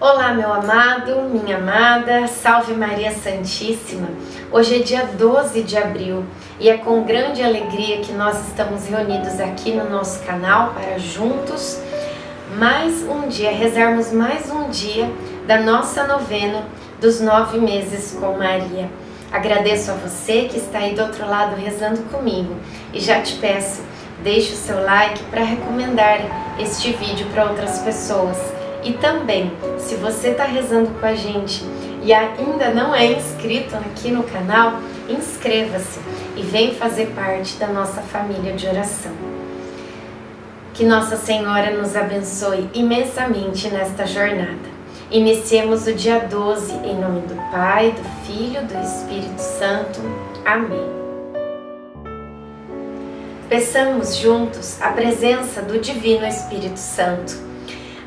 Olá, meu amado, minha amada, salve Maria Santíssima. Hoje é dia 12 de abril e é com grande alegria que nós estamos reunidos aqui no nosso canal para juntos mais um dia, rezarmos mais um dia da nossa novena dos nove meses com Maria. Agradeço a você que está aí do outro lado rezando comigo e já te peço, deixe o seu like para recomendar este vídeo para outras pessoas e também, se você está rezando com a gente e ainda não é inscrito aqui no canal, inscreva-se e vem fazer parte da nossa família de oração. Que Nossa Senhora nos abençoe imensamente nesta jornada. Iniciemos o dia 12 em nome do Pai, do Filho, do Espírito Santo. Amém. Peçamos juntos a presença do Divino Espírito Santo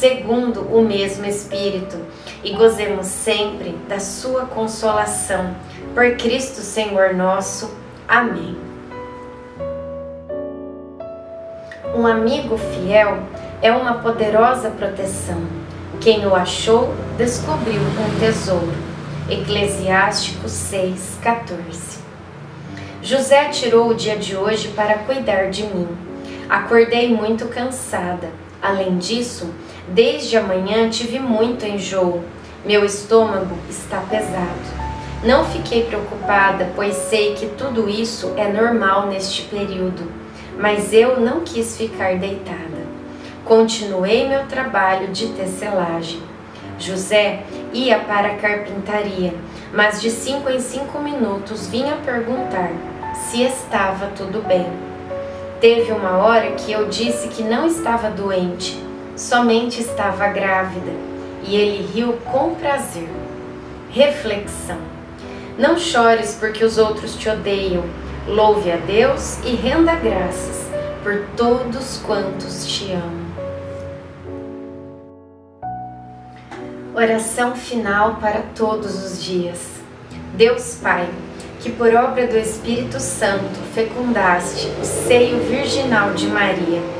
segundo o mesmo Espírito, e gozemos sempre da Sua consolação. Por Cristo Senhor nosso. Amém. Um amigo fiel é uma poderosa proteção. Quem o achou descobriu um tesouro. Eclesiástico 6:14. José tirou o dia de hoje para cuidar de mim. Acordei muito cansada. Além disso, Desde amanhã tive muito enjoo. Meu estômago está pesado. Não fiquei preocupada, pois sei que tudo isso é normal neste período, mas eu não quis ficar deitada. Continuei meu trabalho de tecelagem. José ia para a carpintaria, mas de cinco em cinco minutos vinha perguntar se estava tudo bem. Teve uma hora que eu disse que não estava doente, somente estava grávida e ele riu com prazer. Reflexão: Não chores porque os outros te odeiam. Louve a Deus e renda graças por todos quantos te amam. Oração final para todos os dias. Deus Pai, que por obra do Espírito Santo fecundaste o seio virginal de Maria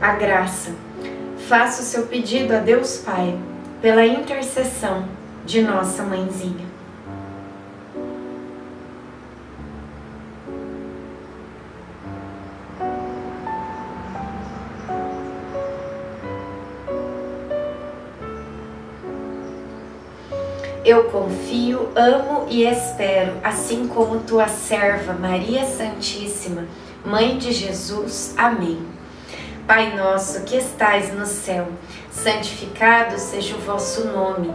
a graça. Faça o seu pedido a Deus Pai pela intercessão de nossa mãezinha. Eu confio, amo e espero, assim como tua serva Maria Santíssima, Mãe de Jesus. Amém. Pai nosso que estais no céu, santificado seja o vosso nome.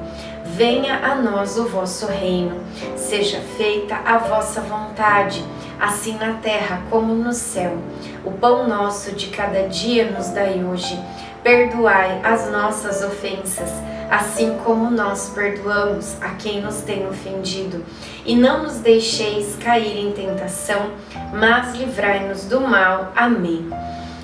Venha a nós o vosso reino. Seja feita a vossa vontade, assim na terra como no céu. O pão nosso de cada dia nos dai hoje. Perdoai as nossas ofensas, assim como nós perdoamos a quem nos tem ofendido. E não nos deixeis cair em tentação, mas livrai-nos do mal. Amém.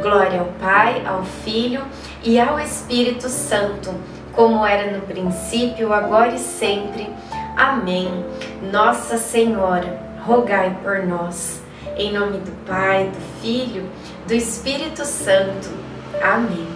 Glória ao Pai, ao Filho e ao Espírito Santo como era no princípio, agora e sempre. Amém. Nossa Senhora, rogai por nós. Em nome do Pai, do Filho, do Espírito Santo. Amém.